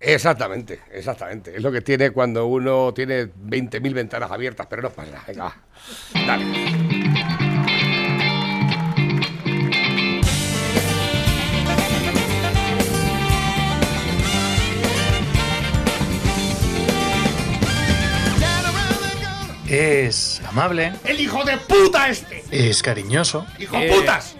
Exactamente, exactamente. Es lo que tiene cuando uno tiene 20.000 ventanas abiertas, pero no pasa nada. Venga. Dale. Es amable, ¡El hijo de puta este! es cariñoso. ¡Hijo eh, putas!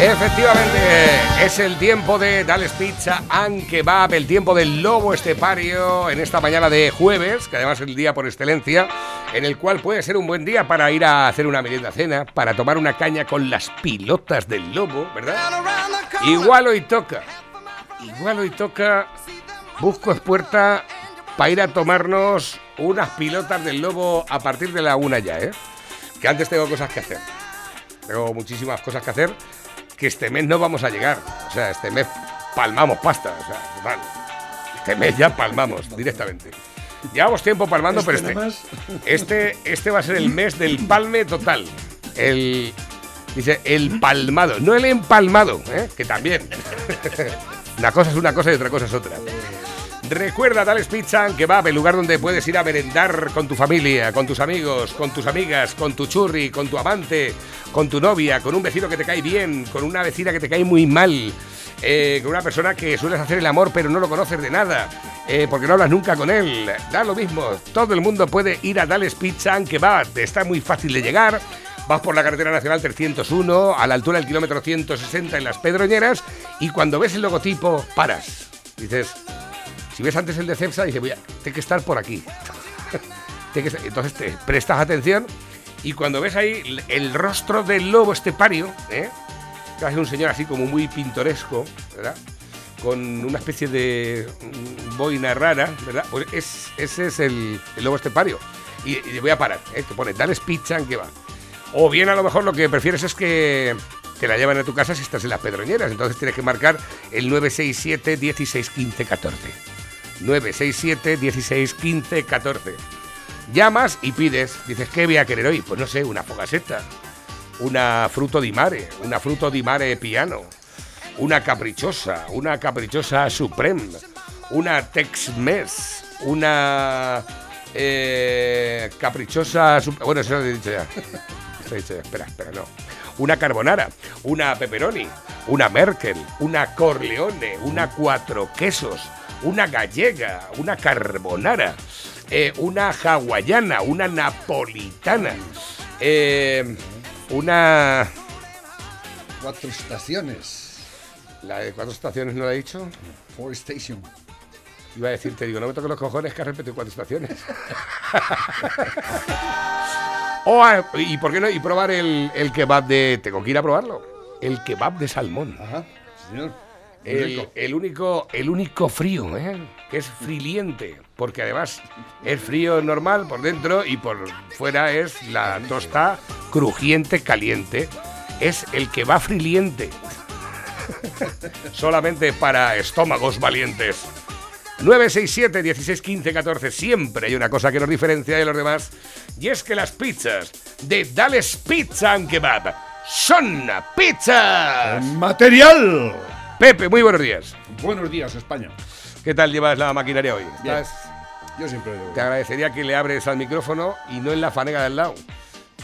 Efectivamente, es el tiempo de Dales Pizza and Kebab, el tiempo del lobo estepario en esta mañana de jueves, que además es el día por excelencia, en el cual puede ser un buen día para ir a hacer una merienda cena, para tomar una caña con las pilotas del lobo, ¿verdad? Igual hoy toca, igual hoy toca, busco espuerta para ir a tomarnos unas pilotas del lobo a partir de la una ya, ¿eh? Que antes tengo cosas que hacer. Tengo muchísimas cosas que hacer que este mes no vamos a llegar. O sea, este mes palmamos pasta. O sea, total. Este mes ya palmamos directamente. Llevamos tiempo palmando, pero este, este, este va a ser el mes del palme total. El, dice, el palmado, no el empalmado, ¿eh? que también. una cosa es una cosa y otra cosa es otra. Recuerda Tales Pizza and Kebab, el lugar donde puedes ir a merendar con tu familia, con tus amigos, con tus amigas, con tu churri, con tu amante, con tu novia, con un vecino que te cae bien, con una vecina que te cae muy mal, eh, con una persona que sueles hacer el amor pero no lo conoces de nada, eh, porque no hablas nunca con él. Da lo mismo, todo el mundo puede ir a Tales Pizza and Kebab, está muy fácil de llegar. Vas por la carretera nacional 301, a la altura del kilómetro 160 en las Pedroñeras, y cuando ves el logotipo, paras. Dices, si ves antes el de Cepsa, dice, voy a, tiene que estar por aquí. Entonces te prestas atención y cuando ves ahí el, rostro del lobo estepario, ¿eh? es un señor así como muy pintoresco, ¿verdad? Con una especie de boina rara, ¿verdad? Pues es, ese es el, lobo estepario. Y, y voy a parar, ¿eh? Te pone, dale pizza en que va. O bien a lo mejor lo que prefieres es que te la llevan a tu casa si estás en las pedroñeras. Entonces tienes que marcar el 967 16 15 14. 967 16 15 14. Llamas y pides. Dices, ¿qué voy a querer hoy? Pues no sé, una fogaseta, una fruto di mare, una fruto di mare piano, una caprichosa, una caprichosa supreme, una Tex-Mex, una eh, caprichosa. Bueno, eso lo he dicho ya. Eso he dicho ya. Espera, espera, no. Una carbonara, una pepperoni, una Merkel, una Corleone, una cuatro quesos, una gallega, una carbonara, eh, una hawaiana, una napolitana, eh, una. Cuatro estaciones. ¿La de cuatro estaciones no la he dicho? Four Station. Iba a decirte, digo, no me toques los cojones que has repetido cuatro estaciones. O, ah, ¿Y por qué no? Y probar el, el kebab de. Tengo que ir a probarlo. El kebab de salmón. Ajá, señor. Muy El, el único, el único frío, ¿eh? que es friliente, porque además es frío normal por dentro y por fuera es la tosta crujiente, caliente. Es el que va friliente. Solamente para estómagos valientes. 967 16 15 14 siempre hay una cosa que nos diferencia de los demás y es que las pizzas de Dales Pizza and Kebab son pizzas. ¡Material! Pepe, muy buenos días. Buenos días, España. ¿Qué tal llevas la maquinaria hoy? Bien. ¿Estás- Yo siempre digo. Te agradecería que le abres al micrófono y no en la fanega del lado.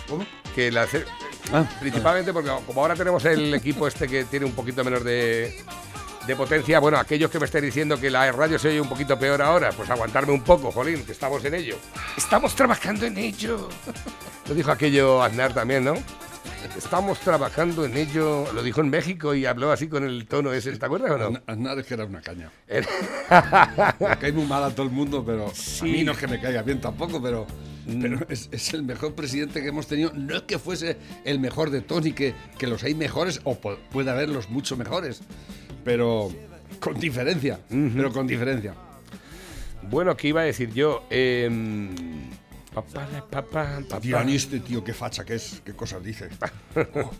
¿Cómo? Que la Ah, Principalmente porque como ahora tenemos el equipo este que tiene un poquito menos de, de potencia, bueno, aquellos que me estén diciendo que la radio se oye un poquito peor ahora, pues aguantarme un poco, Jolín, que estamos en ello. Estamos trabajando en ello. Lo dijo aquello Aznar también, ¿no? Estamos trabajando en ello. Lo dijo en México y habló así con el tono ese, ¿te acuerdas o no? Aznar- es que era una caña. Me cae muy mal a todo el mundo, pero Sí. a mí no es que me caiga bien tampoco, pero, pero es, es el mejor presidente que hemos tenido. No es que fuese el mejor de todos, ni que, que los hay mejores, o pu- puede haberlos mucho mejores, pero con diferencia, pero con diferencia. Bueno, ¿qué iba a decir yo? Em, pa, pa, pa, pa, pa, Tío, este qué facha que es, qué cosas dice. Oh,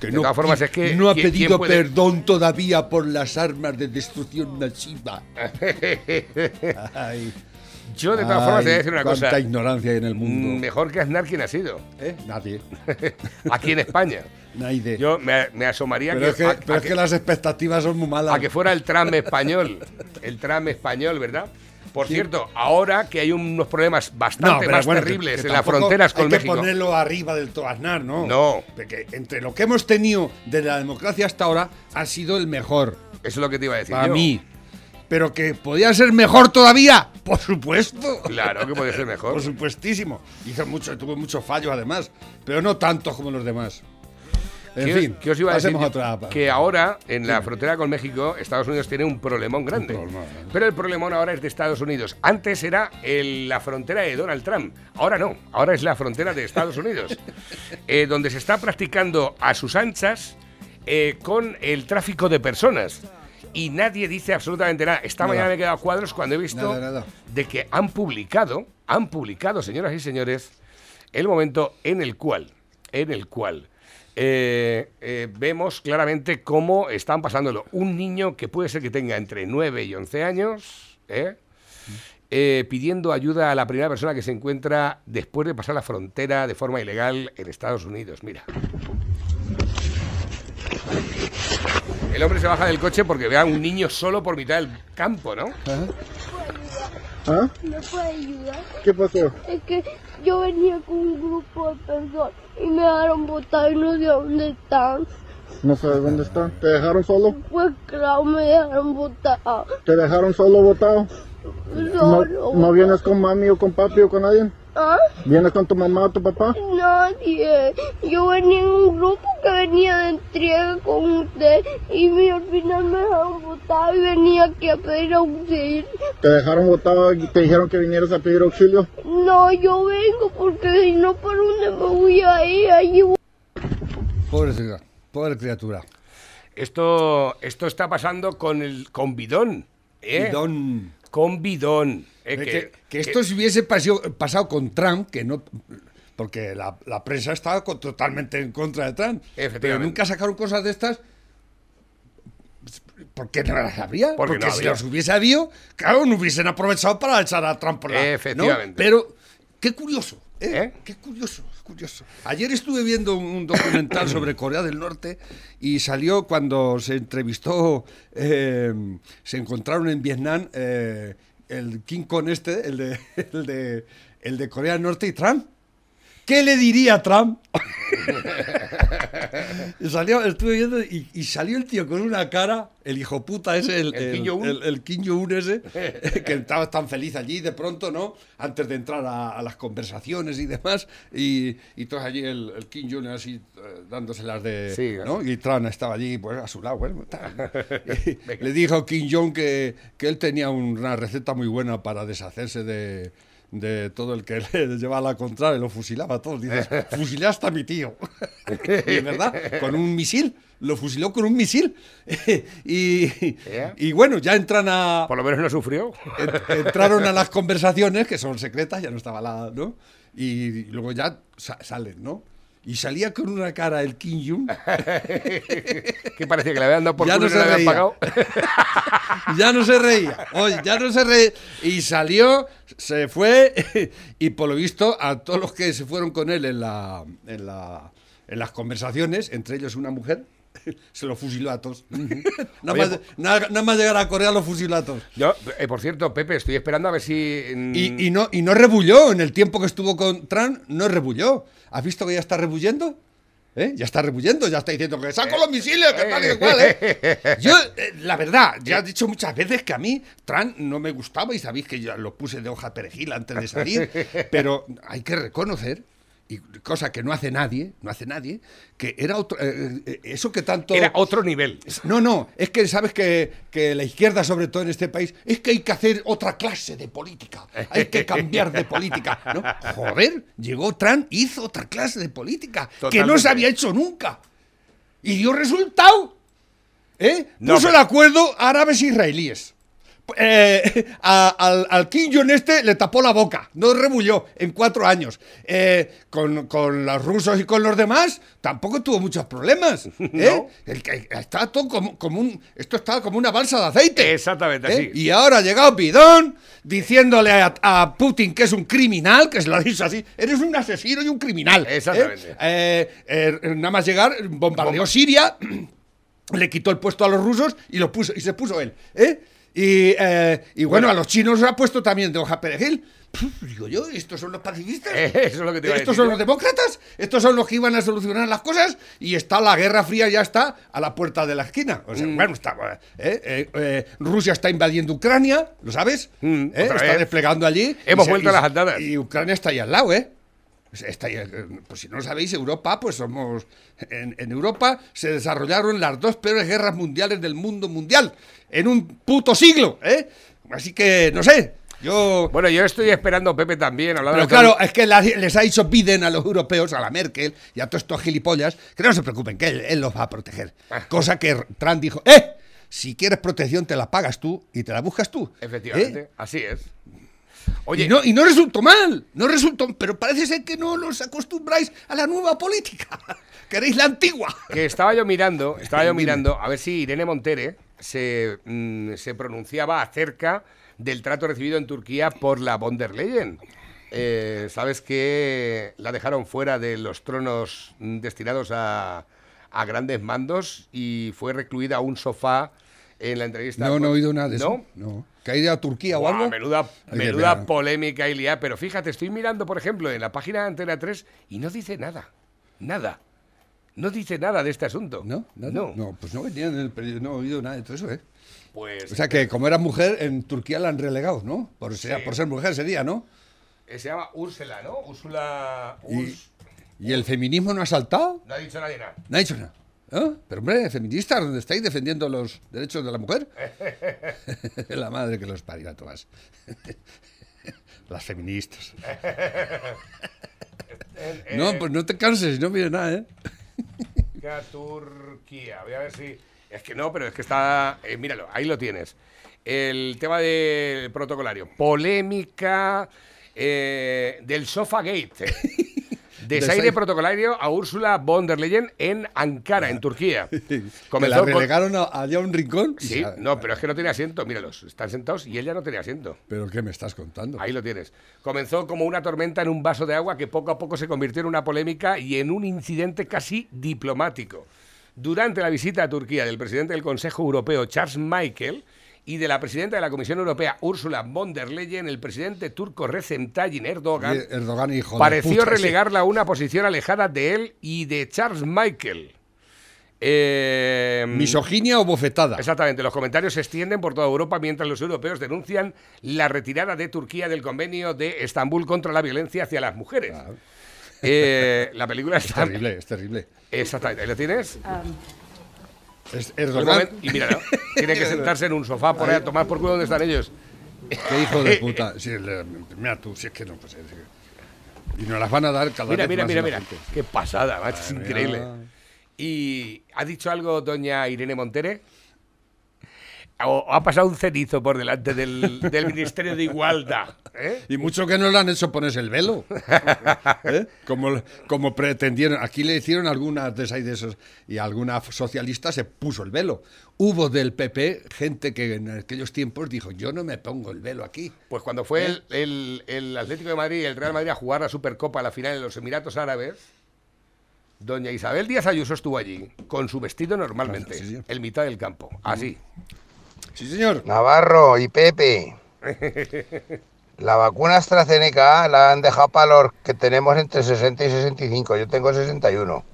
que De todas formas, es que, no ha ¿quién- pedido puede- perdón todavía por las armas de destrucción masiva. Ay, Yo, de todas formas, te voy a ay, decir una cuánta cosa. ignorancia hay en el Mm, mundo. Mejor que Aznar, ¿quién ha sido? ¿Eh? Nadie. Aquí en España. Nadie. Yo me, me asomaría pero que, es que, a, pero a es que las expectativas son muy malas. a que fuera el tram español. El tram español, ¿verdad? Por cierto, ahora que hay unos problemas bastante pero más bueno, que- terribles que en las fronteras con hay México. que ponerlo arriba del todo Aznar, ¿no? No. Porque entre lo que hemos tenido de la democracia hasta ahora ha sido el mejor. Eso es lo que te iba a decir. Para yo. mí. Pero que podía ser mejor todavía. Por supuesto. Claro que puede ser mejor. Por supuestísimo. Hizo mucho, tuvo muchos fallos además. Pero no tantos como los demás. En ¿Qué, fin, qué os iba a decir? otra. Que ahora, en la frontera con México, Estados Unidos tiene un problemón grande. ¿eh? Pero el problemón ahora es de Estados Unidos. Antes era el- la frontera de Donald Trump. Ahora no. Ahora es la frontera de Estados Unidos. eh, donde se está practicando a sus anchas eh, con el tráfico de personas. Y nadie dice absolutamente nada. Esta Nada. mañana me he quedado cuadros cuando he visto Nada, nada. de que han publicado, han publicado, señoras y señores, el momento en el cual, en el cual eh, eh, vemos claramente cómo están pasándolo. Un niño que puede ser que tenga entre 9 y 11 años, ¿eh? Eh, pidiendo ayuda a la primera persona que se encuentra después de pasar la frontera de forma ilegal en Estados Unidos. Mira. El hombre se baja del coche porque ve a un niño solo por mitad del campo, ¿no? ¿Ah? ¿Me puede ayudar? ¿Qué pasó? Es que yo venía con un grupo de personas y me dejaron botar y no sé dónde están. No sabes dónde están. ¿Te dejaron solo? Pues claro, me dejaron botar. ¿Te dejaron solo botado? ¿No, Solo. no vienes con mami o con papi o con nadie? ¿Ah? ¿Vienes con tu mamá o tu papá? Nadie. Yo venía en un grupo que venía de entrega con usted y me- al final me dejaron botar y venía aquí a pedir auxilio. ¿Te dejaron botado y te dijeron que vinieras a pedir auxilio? No, yo vengo porque si no, ¿por dónde me voy a ir? Allí voy Pobre, criatura, pobre criatura. Esto, esto está pasando con el con bidón. ¿eh? Bidón. Con bidón. Eh, Eh, que- que, que que- esto se hubiese pasado, pasado con Trump, que no. Porque la, la prensa estaba totalmente en contra de Trump. Pero nunca sacaron cosas de estas. ¿Por qué no las habría? Porque Porque, no si había. las hubiese habido, claro, no hubiesen aprovechado para echar a Trump por la. ¿no? Efectivamente. Pero, qué curioso, ¿eh? ¿Eh? Qué curioso, curioso. Ayer estuve viendo un, un documental sobre Corea del Norte y salió cuando se entrevistó, eh, se encontraron en Vietnam eh, el King Kong este, el de, el, de, el de Corea del Norte y Trump. ¿Qué le diría Trump? Y salió, estuve viendo y, y salió el tío con una cara, el hijo puta ese, el, El Kim Jong-un. el- el Kim Jong-un ese, que estaba tan feliz allí de pronto, ¿no? Antes de entrar a, a las conversaciones y demás, y, y todos allí el, el Kim Jong-un así eh, dándoselas de... Sí. ¿no? Y Trump estaba allí pues, a su lado. bueno, le dijo Kim Jong que, que él tenía una receta muy buena para deshacerse de de todo el que le llevaba la contraria, lo fusilaba a todos. Dices, fusilaste a mi tío. y verdad, con un misil. Lo fusiló con un misil. y, ¿Eh? y bueno, ya entran a, por lo menos no sufrió. en- entraron a las conversaciones, que son secretas, ya no estaba la, ¿no? Y luego ya sa- salen, ¿no? Y salía con una cara el Kim Jong. que parecía que le habían dado por Ya culo no y no se le habían pagado. ya no se reía. Oye, ya no se reía. Y salió, se fue, y por lo visto, a todos los que se fueron con él en, la, en, la, en las conversaciones, entre ellos una mujer, se lo fusiló a todos. nada, Oye, más, nada, nada más llegar a Corea los todos. Yo, eh, por cierto, Pepe, estoy esperando a ver si. Y, y no, y no rebulló, en el tiempo que estuvo con Trump, no rebulló. ¿Has visto que ya está rebuyendo? ¿Eh? Ya está rebuyendo, ya está diciendo que saco los misiles, que tal y cual, ¿eh? Yo, eh, la verdad, ya he dicho muchas veces que a mí Trump no me gustaba y sabéis que yo lo puse de hoja perejil antes de salir, pero hay que reconocer, y cosa que no hace nadie, no hace nadie, que era otro, eh, eh, eso que tanto... Era otro nivel. No, no, es que sabes que, que la izquierda, sobre todo en este país, es que hay que hacer otra clase de política. Hay que cambiar de política. ¿no? Joder, llegó Trump, hizo otra clase de política que no se había hecho nunca. Y dio resultado. ¿Eh? No, Puso pero- el acuerdo árabes e israelíes. Eh, a- al, al Kim Jong este le tapó la boca, no rebulló en cuatro años. Eh, con, con los rusos y con los demás tampoco tuvo muchos problemas. ¿eh? No. El está todo como, como un, esto está como una balsa de aceite. Exactamente ¿eh? así. Y ahora ha llegado Bidón diciéndole a, a Putin que es un criminal, que se lo ha dicho así, eres un asesino y un criminal. ¿eh? Exactamente. Eh, nada más llegar, bombardeó Siria, le quitó el puesto a los rusos y lo puso y se puso él. ¿eh? Y, eh, y bueno, Bueno. a los chinos se ha puesto también de hoja perejil. Puf, Digo yo, ¿estos son los pacifistas? Eso es lo que te iba a ¿Estos decir son los demócratas? ¿Estos son los que iban a solucionar las cosas? Y está la Guerra Fría, ya está a la puerta de la esquina. O sea, Mm. bueno, está, eh, eh, eh, Rusia está invadiendo Ucrania, ¿lo sabes? Mm, Está vez. desplegando allí. Hemos se- vuelto a las andadas. Y Ucrania está ahí al lado, ¿eh? Está ahí, eh, pues si no lo sabéis, Europa, pues somos. En, en Europa se desarrollaron las dos peores guerras mundiales del mundo mundial en un puto siglo, ¿eh? Así que, no sé, yo. Bueno, yo estoy esperando, Pepe, también, hablando Pero claro, es que la- les ha dicho Biden a los europeos, a la Merkel y a todos estos gilipollas, que no se preocupen, que él, él los va a proteger. Ah. Cosa que Trump dijo, ¡eh! Si quieres protección, te la pagas tú y te la buscas tú. Efectivamente, ¿Eh? así es. Oye, Y no, y no resultó mal, no resultó, pero parece ser que no los acostumbráis a la nueva política. Queréis la antigua. que estaba yo mirando, estaba yo mirando a ver si Irene Montere se, mm, se pronunciaba acerca del trato recibido en Turquía por la von der Leyen. Eh, Sabes que la dejaron fuera de los tronos mm, destinados a, a grandes mandos y fue recluida a un sofá en la entrevista. No, no he oído nada de ¿No? eso. No. ¿Que ha ido a Turquía o algo? Menuda, polémica y liada. Pero fíjate, estoy mirando, por ejemplo, en la página de Antena 3 y no dice nada. Nada. No dice nada de este asunto. ¿No? ¿Nada? No. No, pues no venía en el periódico, no he oído nada de todo eso, ¿eh? Pues O sea que como era mujer, en Turquía la han relegado, ¿no? Por, ser- Sí. por ser mujer sería, ¿no? eh, se llama Úrsula, ¿no? Úrsula. Y, Urs- ¿Y el feminismo no ha saltado? No ha dicho nadie nada. No ha dicho nada. ¿Ah? Pero hombre, feministas, ¿dónde estáis defendiendo los derechos de la mujer? la madre que los parió a todas. Las feministas. Eh, No, pues no te canses, no mires nada, ¿eh? Turquía. Voy a ver si. Es que no, pero es que está. eh, míralo, ahí lo tienes. El tema del protocolario. Polémica eh, del Sofagate. Desaire protocolario a Úrsula von der Leyen en Ankara, en Turquía. La Comenzó con- relegaron a- allá a un rincón. Sí, no, pero es que no tenía asiento. Míralos, están sentados y ella no tenía asiento. ¿Pero qué me estás contando? Ahí lo tienes. Comenzó como una tormenta en un vaso de agua que poco a poco se convirtió en una polémica y en un incidente casi diplomático. Durante la visita a Turquía del presidente del Consejo Europeo, Charles Michael, y de la presidenta de la Comisión Europea, Ursula von der Leyen, el presidente turco Recep Tayyip Erdogan, Y Erdogan, hijo de pareció puta, relegarla a una posición alejada de él y de Charles Michael. Eh, ¿Misoginia o bofetada? Exactamente, los comentarios se extienden por toda Europa mientras los europeos denuncian la retirada de Turquía del convenio de Estambul contra la violencia hacia las mujeres. Eh, la película Es está... terrible, es terrible. Exactamente, ahí lo tienes. Es Erdogan, y mira, tiene que sentarse en un sofá por ahí a tomar por culo donde están ellos. qué hijo de puta. Sí, le- mira tú, si es que no, pues es que- Y nos las van a dar cada Mira, vez mira, más mira, mira. gente. Qué pasada, macho, es increíble. ¿Y ha dicho algo doña Irene Montere? ¿O ha pasado un cenizo por delante del, del Ministerio de Igualdad? ¿eh? Y mucho que no le han hecho ponerse el velo. ¿Eh? Como, como pretendieron. Aquí le hicieron algunas de esas de esos. Y alguna socialista se puso el velo. Hubo del PP gente que en aquellos tiempos dijo: Yo no me pongo el velo aquí. Pues cuando fue el, el- el Atlético de Madrid y el Real Madrid a jugar la Supercopa a la final en los Emiratos Árabes, doña Isabel Díaz Ayuso estuvo allí con su vestido normalmente, Sí, sí. en mitad del campo, así. Sí, señor. Navarro y Pepe. La vacuna AstraZeneca la han dejado para los que tenemos entre 60 y 65. Yo tengo 61.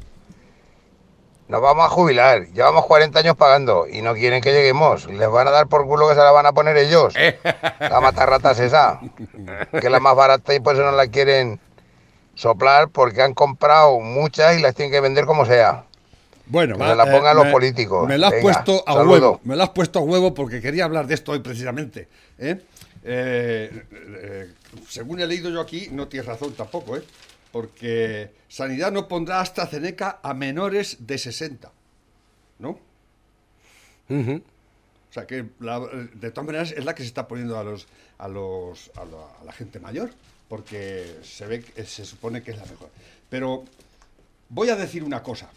Nos vamos a jubilar. Llevamos 40 años pagando y no quieren que lleguemos. Les van a dar por culo que se la van a poner ellos. La matarratas esa. Que es la más barata y por eso no la quieren soplar porque han comprado muchas y las tienen que vender como sea. Bueno, Que se la pongan los me- políticos. Me la has Venga, puesto a saludo. huevo. Me la has puesto a huevo porque quería hablar de esto hoy precisamente. ¿eh? Eh, eh, según he leído yo aquí, no tienes razón tampoco, ¿eh? Porque Sanidad no pondrá AstraZeneca a menores de 60. ¿No? O sea que la- de todas maneras es la que se está poniendo a los a los a la, a la gente mayor, porque se ve que se supone que es la mejor. Pero voy a decir una cosa.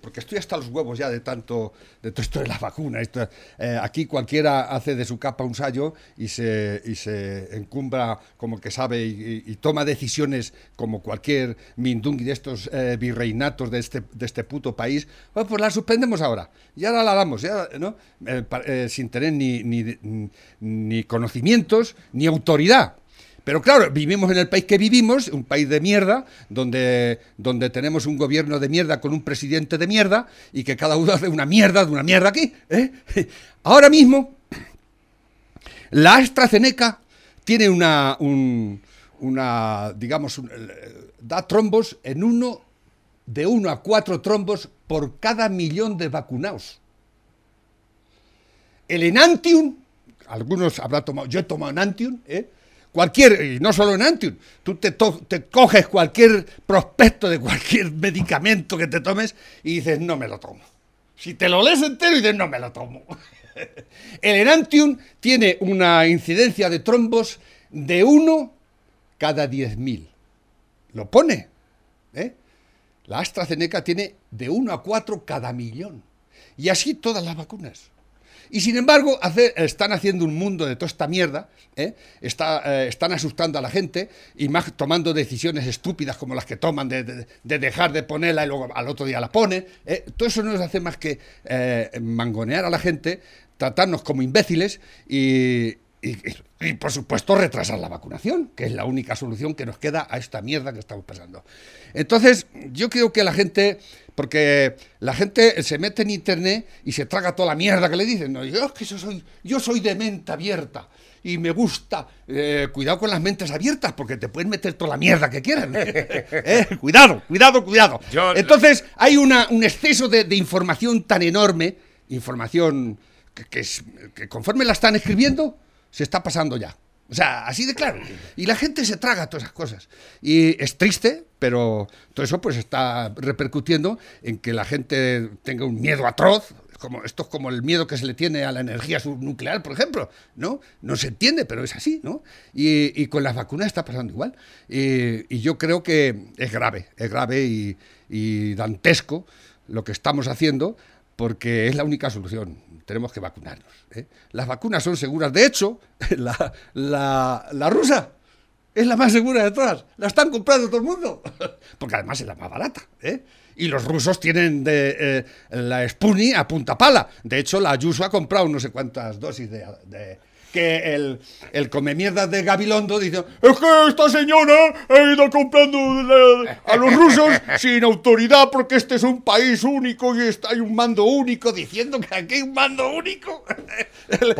porque estoy hasta los huevos ya de tanto de todo esto de la vacuna. Eh, aquí cualquiera hace de su capa un sallo y se, y se encumbra como que sabe y, toma decisiones como cualquier mindungui de estos eh, virreinatos de este, de este puto país. Bueno, pues la suspendemos ahora. Y ahora la damos, ya, ¿no? Eh, sin tener ni, ni conocimientos ni autoridad. Pero claro, vivimos en el país que vivimos, un país de mierda, donde, donde tenemos un gobierno de mierda con un presidente de mierda y que cada uno hace una mierda de una mierda aquí. ¿eh? Ahora mismo, la AstraZeneca tiene una, un- una digamos, un- eh, da trombos en uno, de uno a cuatro trombos por cada millón de vacunados. El Enantium, algunos habrán tomado, yo he tomado Enantium, ¿eh? Cualquier, y no solo Enantium, tú te, coges cualquier prospecto de cualquier medicamento que te tomes y dices, no me lo tomo. Si te lo lees entero y dices, no me lo tomo. El Enantium tiene una incidencia de trombos de uno cada 10.000. Lo pone. ¿eh? La AstraZeneca tiene de 1 a 4 cada millón. Y así todas las vacunas. Y sin embargo, están haciendo un mundo de toda esta mierda, ¿eh? Está, eh, están asustando a la gente y más tomando decisiones estúpidas como las que toman de, de- de dejar de ponerla y luego al otro día la pone. ¿eh? Todo eso no nos hace más que eh, mangonear a la gente, tratarnos como imbéciles y, y- y, por supuesto retrasar la vacunación, que es la única solución que nos queda a esta mierda que estamos pasando. Entonces, yo creo que la gente, porque la gente se mete en internet y se traga toda la mierda que le dicen. ¿no? Yo es que yo soy, yo soy de mente abierta y me gusta. eh, cuidado con las mentes abiertas, porque te pueden meter toda la mierda que quieran. ¿eh? Cuidado, cuidado, cuidado. Yo- Entonces, hay una, un exceso de, de información tan enorme, información que, que es- que conforme la están escribiendo, se está pasando ya. O sea, así de claro. Y la gente se traga todas esas cosas. Y es triste, pero todo eso pues está repercutiendo en que la gente tenga un miedo atroz. Como, esto es como el miedo que se le tiene a la energía subnuclear, por ejemplo, ¿no? No se entiende, pero es así, ¿no? Y, con las vacunas está pasando igual. Y, yo creo que es grave, es grave y dantesco lo que estamos haciendo, porque es la única solución. Tenemos que vacunarnos. ¿eh? Las vacunas son seguras. De hecho, la, la, la rusa es la más segura de todas. La están comprando todo el mundo. Porque además es la más barata. ¿eh? Y los rusos tienen de, eh, la Sputnik a punta pala. De hecho, la Ayuso ha comprado no sé cuántas dosis de- que el, el come mierdas de Gabilondo dice es que esta señora ha ido comprando a los rusos sin autoridad porque este es un país único y está, hay un mando único diciendo que aquí hay un mando único el,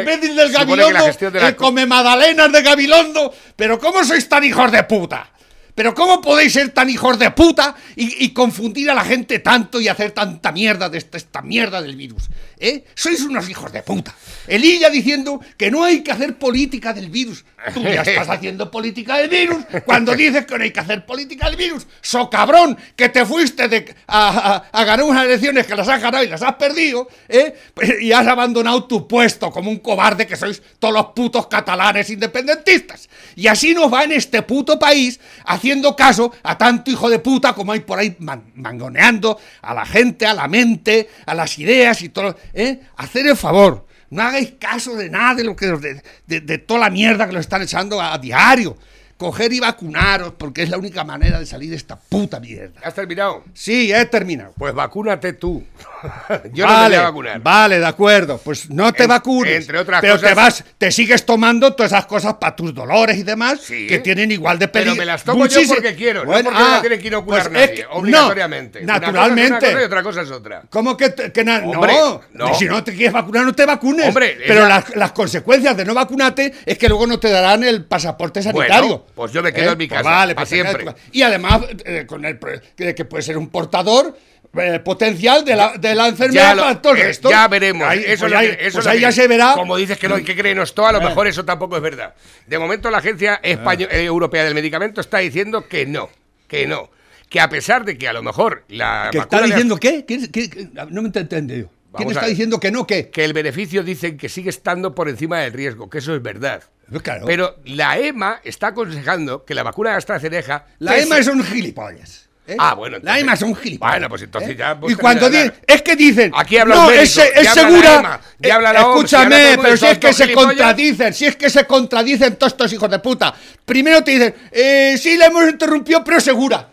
imbécil del que la Gabilondo la el co- come magdalenas de Gabilondo pero ¿cómo sois tan hijos de puta? Pero ¿cómo podéis ser tan hijos de puta y, y confundir a la gente tanto y hacer tanta mierda de esta, esta mierda del virus? ¿Eh? Sois unos hijos de puta. Elilla diciendo que no hay que hacer política del virus. Tú ya estás haciendo política del virus cuando dices que no hay que hacer política del virus. So cabrón, que te fuiste de- a, a- a ganar unas elecciones que las has ganado y las has perdido, ¿eh? Y has abandonado tu puesto como un cobarde que sois todos los putos catalanes independentistas. Y así nos va en este puto país haciendo caso a tanto hijo de puta como hay por ahí man- mangoneando a la gente, a la mente, a las ideas y todo. ¿Eh? Hacer el favor. No hagáis caso de nada de lo que de- de toda la mierda que lo están echando a, diario. Coger y vacunaros, porque es la única manera de salir de esta puta mierda. ¿Has terminado? Sí, he terminado. Pues vacúnate tú. Yo no me vale, voy a vacunar. Vale, de acuerdo. Pues no te En- vacunes. entre otras pero cosas- te vas, te sigues tomando todas esas cosas para tus dolores y demás Sí. que tienen igual de Pero peligro. me las tomo yo porque quiero, no porque me la tiene que inocular pues es nadie, que- obligatoriamente. no, Una cosa es naturalmente. una cosa y otra cosa es otra. ¿Cómo que, que Hombre, no, no. Si no te quieres vacunar, no te vacunes. Hombre, pero esa- las, las consecuencias de no vacunarte es que luego no te darán el pasaporte sanitario. Bueno, pues yo me quedo en mi Pues casa, vale, pa' pues siempre. tu. Y además, eh, con el que, que puede ser un portador eh, potencial de la, de la enfermedad Ya, lo- para todo el eh, resto. ya veremos. Ahí, eso pues lo ahí, eso pues lo ahí que- ya se verá. Como dices que no hay que creernos todo, a lo mejor eso tampoco es verdad. De momento la Agencia Españo- eh, Europea del Medicamento está diciendo que no, que no. Que a pesar de que a lo mejor la ¿Que vacuna está diciendo qué- qué? No me he entendido. ¿Quién está ver. diciendo que no? ¿Qué? Que el beneficio dicen que sigue estando por encima del riesgo, que eso es verdad. Pues claro. Pero la EMA está aconsejando que la vacuna de AstraZeneca... La EMA se- es un gilipollas. ¿eh? Ah, bueno, La EMA son gilipollas. Bueno, pues entonces ¿eh? ya, Y cuando dicen, es que dicen. Aquí habla no, un médico, es, es segura. EMA, eh, OMS, escúchame, pero si es que se gilipollas. contradicen, si es que se contradicen todos estos hijos de puta. Primero te dicen, eh, sí, la hemos interrumpido, pero segura.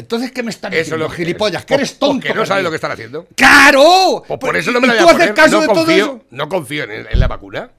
Entonces, ¿qué me están Eso es diciendo, lo que- gilipollas? Que eres tonto. Porque no sabes lo que están haciendo. ¡Claro! Pues por eso no me la ¿Y voy a poner. caso no de todo confío, eso? No confío en, en la vacuna.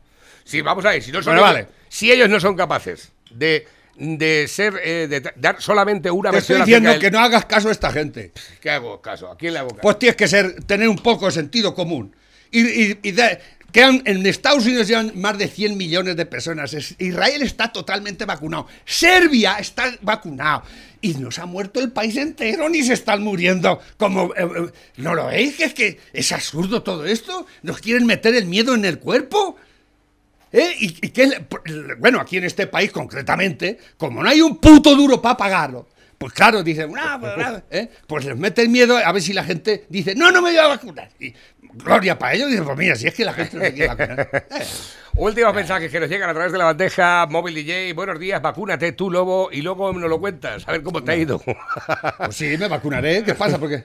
Sí, vamos a ver, si no son Bueno, ellos- vale. si ellos no son capaces de, de ser eh, de dar solamente una Te estoy versión diciendo acerca que no hagas caso a esta gente. ¿Qué hago caso? ¿A quién le hago caso? Pues tienes que ser, tener un poco de sentido común. Y, y- y de- quedan- en Estados Unidos llevan más de 100 millones de personas. Israel está totalmente vacunado. Serbia está vacunado. Y nos ha muerto el país entero, ni se están muriendo. Como, eh, eh, ¿No lo veis? Es que es absurdo todo esto. ¿Nos quieren meter el miedo en el cuerpo? ¿Eh? ¿Y, y qué bueno, aquí en este país concretamente, como no hay un puto duro para pagarlo, pues claro, dicen, "No, pues, nada", ¿eh? pues les meten miedo a ver si la gente dice, no, no me voy a vacunar. Y gloria para ellos, dicen, pues mira, si es que la gente no se quiere vacunar. Eh, Últimos mensajes que nos llegan a través de la bandeja móvil DJ. Buenos días, vacúnate tú, lobo, y luego nos lo cuentas. A ver cómo te ha ido. Pues sí, me vacunaré, ¿qué pasa? Porque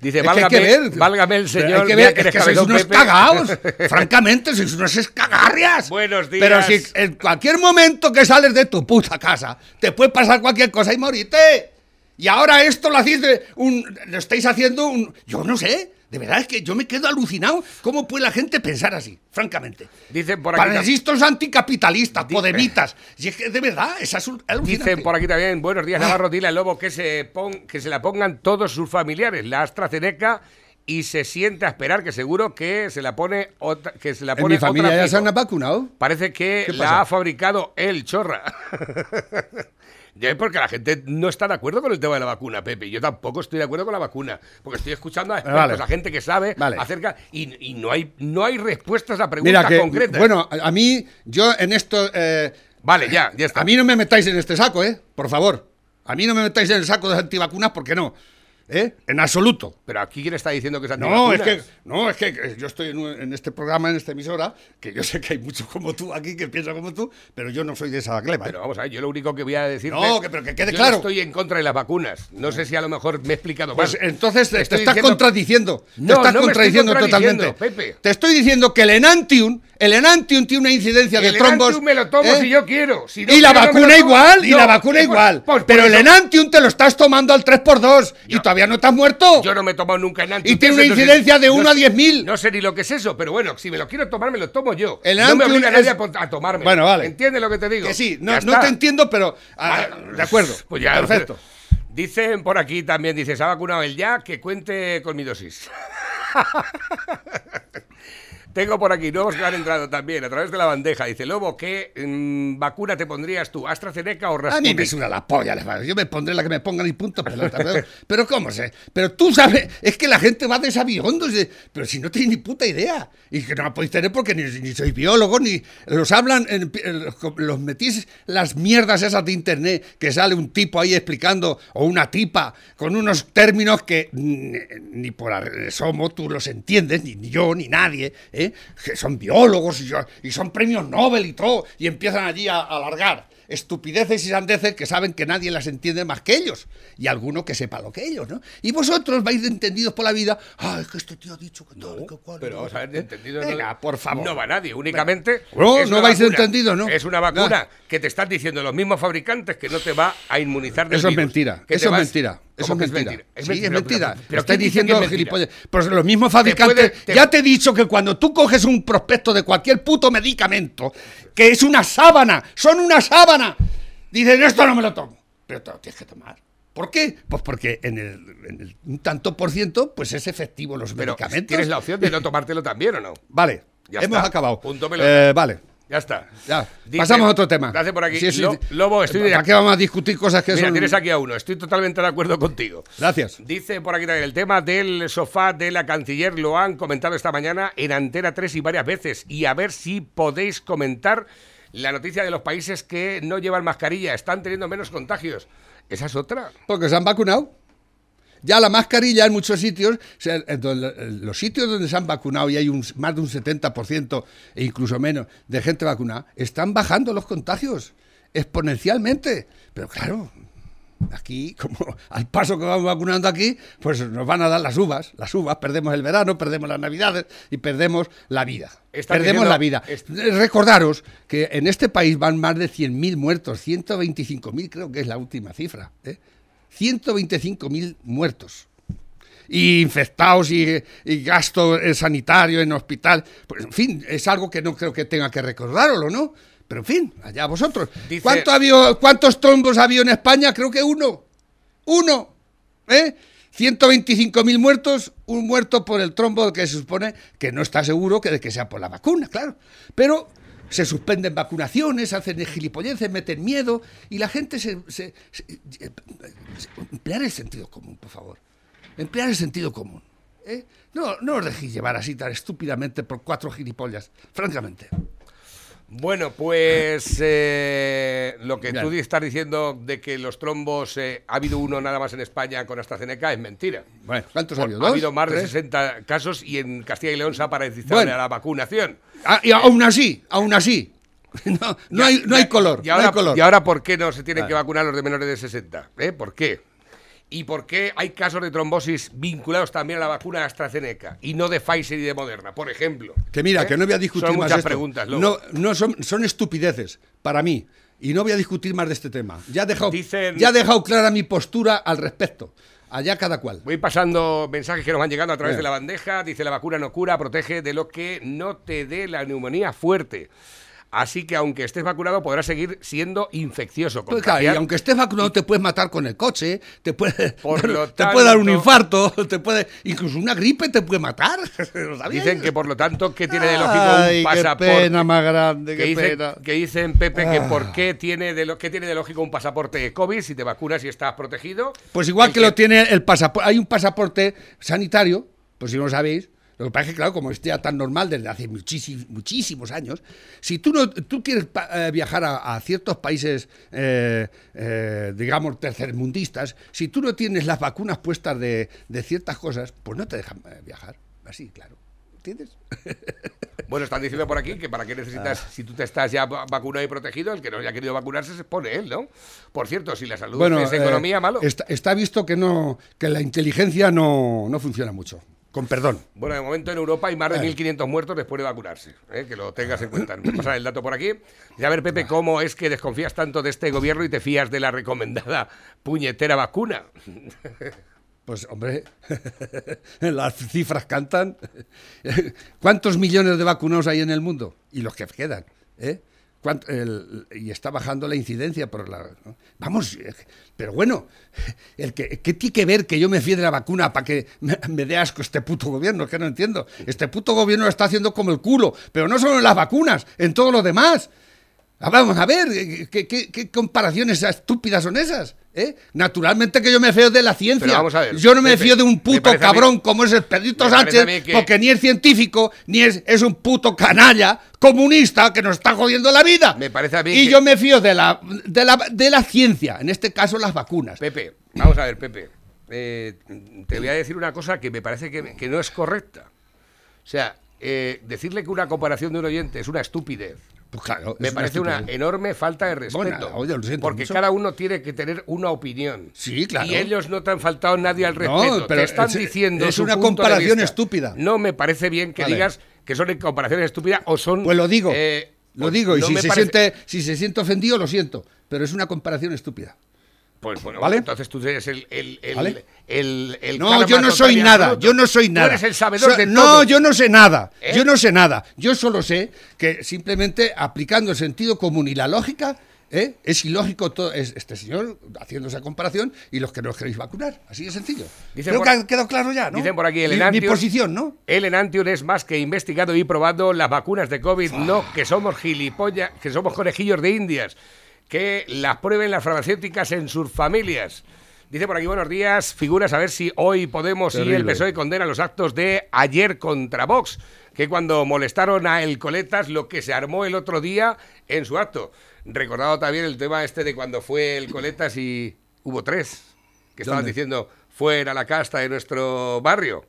Dice, Es válgame, que ver. válgame el señor. Hay que ver, es que sois unos Pepe. cagaos. Francamente, sois unos escagarrias. Buenos días. Pero si en cualquier momento que sales de tu puta casa, te puede pasar cualquier cosa y morite. Y ahora esto lo hacéis de un. Lo estáis haciendo un. Yo no sé. De verdad es que yo me quedo alucinado. ¿Cómo puede la gente pensar así? Francamente. Dicen por aquí. Para estos anticapitalistas, Di- podemitas. Y es que de verdad, es alucinante. Dicen por aquí también, buenos días Ah. Navarro, dile al lobo que se, pon- que se la pongan todos sus familiares, la AstraZeneca, y se sienta a esperar, que seguro que se la pone otra, que se la En pone mi familia otra ya se han vacunado. Parece que ¿Qué la ha fabricado el chorra. Ya es porque la gente no está de acuerdo con el tema de la vacuna, Pepe. Yo tampoco estoy de acuerdo con la vacuna. Porque estoy escuchando a expertos, Vale. a gente que sabe Vale. acerca. Y, y no, hay, no hay respuestas a preguntas Mira que, concretas. bueno, a mí, yo en esto... eh, Vale, ya, ya está. A mí no me metáis en este saco, ¿eh? Por favor. A mí no me metáis en el saco de antivacunas porque no. ¿Eh? En absoluto. Pero aquí quién está diciendo que es No, es que, no, es que yo estoy en, un- en este programa, en esta emisora, que yo sé que hay muchos como tú aquí que piensan como tú, pero yo no soy de esa gleba. ¿eh? Pero vamos a ver, yo lo único que voy a decir. No, que- pero que quede yo claro. no estoy en contra de las vacunas. No sé si a lo mejor me he explicado mal. Pues entonces te, estás diciendo- contradiciendo. No, te estás no me estoy contradiciendo contradiciendo, totalmente. Pepe. Te estoy diciendo que el Enantium, el Enantium tiene una incidencia de el trombos. Enantium me lo tomo ¿eh? si yo quiero. Si no y la quiero, no vacuna igual, y la vacuna igual. pero el Enantium te lo estás tomando al 3x2 y todavía no estás muerto. Yo no me he tomado nunca Enantium. Y tiene una incidencia de no uno a sé- 10.000. No sé ni lo que es eso, pero bueno, si me lo quiero tomar, me lo tomo yo. El no me obliga a nadie es- a tomarme. Bueno, vale. ¿Entiendes lo que te digo? que sí, no, te entiendo, pero ah, Vale. de acuerdo. Pues ya. Perfecto. Dicen por aquí también, dice, se ha vacunado el ya, que cuente con mi dosis. Tengo por aquí nuevos que han entrado también a través de la bandeja. Dice, Lobo, ¿qué mm, vacuna te pondrías tú? ¿AstraZeneca o A mí me suena la polla, yo me pondré la que me pongan y punto pelota. Pero, pero ¿cómo sé? Pero tú sabes, es que la gente va de sabiondos, de- pero si no tenéis ni puta idea. Y que no la podéis tener porque ni, ni sois biólogos, ni los hablan, en- en- los metís las mierdas esas de internet, que sale un tipo ahí explicando, o una tipa, con unos términos que ni, ni por asomo tú los entiendes, ni, ni yo, ni nadie, ¿eh? Que son biólogos y, son premios Nobel y todo, y empiezan allí a, alargar estupideces y sandeces que saben que nadie las entiende más que ellos, y alguno que sepa lo que ellos, ¿no? Y vosotros vais de entendidos por la vida, ah, es que este tío ha dicho que tal, que cual, Pero que vamos a ver, de entendido. Venga, no, por favor. No va nadie, únicamente. No, no vais de vacuna. entendido, ¿no? Es una vacuna No. que te están diciendo los mismos fabricantes que no te va a inmunizar del Eso es mentira, eso es vas- mentira. Eso ¿Cómo es que mentira. Es Sí, mentira. es Pero- mentira. pero- Pero pero estáis ¿quién dice que diciendo es mentira? gilipollas. Pues los mismos fabricantes. puede- te- Ya te he dicho que cuando tú coges un prospecto de cualquier puto medicamento, que es una sábana, son una sábana, dicen, esto no me lo tomo. Pero te lo tienes que tomar. ¿Por qué? Pues porque en el, en el un tanto por ciento, pues es efectivo los Pero medicamentos. tienes la opción de no tomártelo también o no. Vale, Ya hemos está. acabado. Punto. Eh, vale. Ya está. Ya. Dice- Pasamos a otro tema. Hace por aquí. Sí, sí, Lo- sí. Lobo, estoy ¿Para qué vamos a discutir cosas que Mira, son...? tienes aquí a uno. Estoy totalmente de acuerdo contigo. Gracias. Dice por aquí también el tema del sofá de la canciller. Lo han comentado esta mañana en Antena 3 y varias veces. Y a ver si podéis comentar la noticia de los países que no llevan mascarilla. Están teniendo menos contagios. Esa es otra. Porque se han vacunado. Ya la mascarilla en muchos sitios, en en los sitios donde se han vacunado y hay un, más de un 70% e incluso menos de gente vacunada, están bajando los contagios exponencialmente. Pero claro, aquí, como al paso que vamos vacunando aquí, pues nos van a dar las uvas, las uvas, perdemos el verano, perdemos las navidades y perdemos la vida. Perdemos la vida. Recordaros que en este país van más de 100.000 muertos, 125.000 creo que es la última cifra. ¿eh? 125.000 muertos. Y infectados y, y gasto eh, sanitario en hospital. Pues, en fin, es algo que no creo que tenga que recordároslo, ¿no? Pero en fin, allá vosotros. Dice- ¿Cuánto ha habido- ¿Cuántos trombos ha habido en España? Creo que uno. Uno. ¿Eh? 125.000 muertos, un muerto por el trombo que se supone que no está seguro que de que sea por la vacuna, claro. Pero se suspenden vacunaciones, hacen gilipolleces, meten miedo y la gente se, se- se- emplear el sentido común, por favor. Emplear el sentido común. ¿eh? No, no os dejéis llevar así tan estúpidamente por cuatro gilipollas, francamente. Bueno, pues eh, lo que tú estás diciendo de que los trombos eh, ha habido uno nada más en España con AstraZeneca es mentira. Bueno, ¿cuántos ha habido? ha habido más de ¿Tres? 60 casos y en Castilla y León se ha paralizado Bueno. la vacunación. Ah, y aún así, aún así. No, no Ya- hay, no hay ya- color. Y no ahora, hay color. y ahora ¿por qué no se tienen Vale. que vacunar los de menores de 60? ¿Eh? ¿Por qué? ¿Y por qué hay casos de trombosis vinculados también a la vacuna AstraZeneca y no de Pfizer y de Moderna, por ejemplo? Que mira, ¿Eh? que no voy a discutir Son más muchas esto. preguntas. luego. No, no son, son estupideces para mí. Y no voy a discutir más de este tema. Ya he dejado, Dicen- ya he dejado clara mi postura al respecto. Allá cada cual. Voy pasando mensajes que nos van llegando a través Bien. de la bandeja. Dice la vacuna no cura, protege de lo que no te dé la neumonía fuerte. Así que aunque estés vacunado podrás seguir siendo infeccioso. Pues claro, y aunque estés vacunado te puedes matar con el coche, te puede, Por lo te puede dar un infarto, te puede, incluso una gripe te puede matar. Dicen que por lo tanto que tiene de lógico Ay, un qué pasaporte. pena más grande, que, qué dicen, pena. que dicen, Pepe, que Ah. por qué tiene, de lo, qué tiene de lógico un pasaporte COVID si te vacunas y estás protegido. Pues igual El que lo tiene el pasaporte, hay un pasaporte sanitario, pues si no lo sabéis, lo que pasa es que, claro, como es ya tan normal desde hace muchísimos, muchísimos años, si tú no tú quieres eh, viajar a, a ciertos países, eh, eh, digamos, tercermundistas, si tú no tienes las vacunas puestas de, de ciertas cosas, pues no te dejan viajar. Así, claro. ¿Entiendes? Bueno, están diciendo por aquí que para qué necesitas, Ah. si tú te estás ya va- vacunado y protegido, el que no haya querido vacunarse se pone él, ¿no? Por cierto, si la salud es eh, economía, malo. Está, está visto que no que la inteligencia no, no funciona mucho. Con perdón. Bueno, de momento en Europa hay más de Eh. 1.500 muertos después de vacunarse. ¿eh? Que lo tengas en cuenta. Voy a pasar el dato por aquí. Y a ver, Pepe, ¿cómo es que desconfías tanto de este gobierno y te fías de la recomendada puñetera vacuna? Pues hombre, las cifras cantan. ¿Cuántos millones de vacunados hay en el mundo? Y los que quedan. ¿eh? ¿Cuánto- el- y está bajando la incidencia por la. Vamos, pero bueno, el que, ¿qué tiene que ver que yo me fíe de la vacuna para que me, me dé asco este puto gobierno? Que no entiendo. Este puto gobierno lo está haciendo como el culo, pero no solo en las vacunas, en todo lo demás. Ah, Vamos a ver, eh, ¿qué, qué- qué comparaciones estúpidas son esas? ¿eh? Naturalmente que yo me fío de la ciencia. Pero vamos a ver, yo no me Pepe, fío de un puto mí- cabrón como es el Pedrito Sánchez, que- porque ni es científico, ni es, es un puto canalla comunista que nos está jodiendo la vida. Me parece a mí y que- yo me fío de la, de, la, de la ciencia, en este caso las vacunas. Pepe, vamos a ver, Pepe. Eh, te voy a decir una cosa que me parece que, que no es correcta. O sea, eh, decirle que una comparación de un oyente es una estupidez. Pues claro, Me parece una enorme falta de respeto. Bueno, oye, lo siento porque mucho. cada uno tiene que tener una opinión. Sí, claro. Y ellos no te han faltado nadie al No, respeto. pero te están es- diciendo. es una comparación estúpida. No me parece bien que Vale. digas que son comparaciones estúpidas o son. Pues lo digo, eh, lo digo, y no si se, parece- siente, si se siente ofendido, lo siento, pero es una comparación estúpida. Pues bueno, ¿Vale? entonces tú eres el. el, el, ¿Vale? el- el No, yo no soy nada, yo no soy Tú nada. eres el sabedor So- de no, todo. yo no sé nada, ¿Eh? yo no sé nada. Yo solo sé que simplemente aplicando el sentido común y la lógica, ¿eh? es ilógico todo, es este señor haciendo esa comparación y los que no os queréis vacunar. Así de sencillo. Dicen Creo por- que ha quedado claro ya, ¿no? Dicen por aquí el mi, posición, ¿no? El Enantium es más que investigado y probado las vacunas de COVID, no que somos gilipollas, que somos conejillos de indias, que las prueben las farmacéuticas en sus familias. Dice por aquí, buenos días, figuras a ver si hoy Podemos y el Terrible. PSOE condenan los actos de ayer contra Vox, que cuando molestaron a El Coletas, lo que se armó el otro día en su acto. Recordado también el tema este de cuando fue El Coletas y hubo tres, que estaban ¿Dónde? diciendo fuera la casta de nuestro barrio.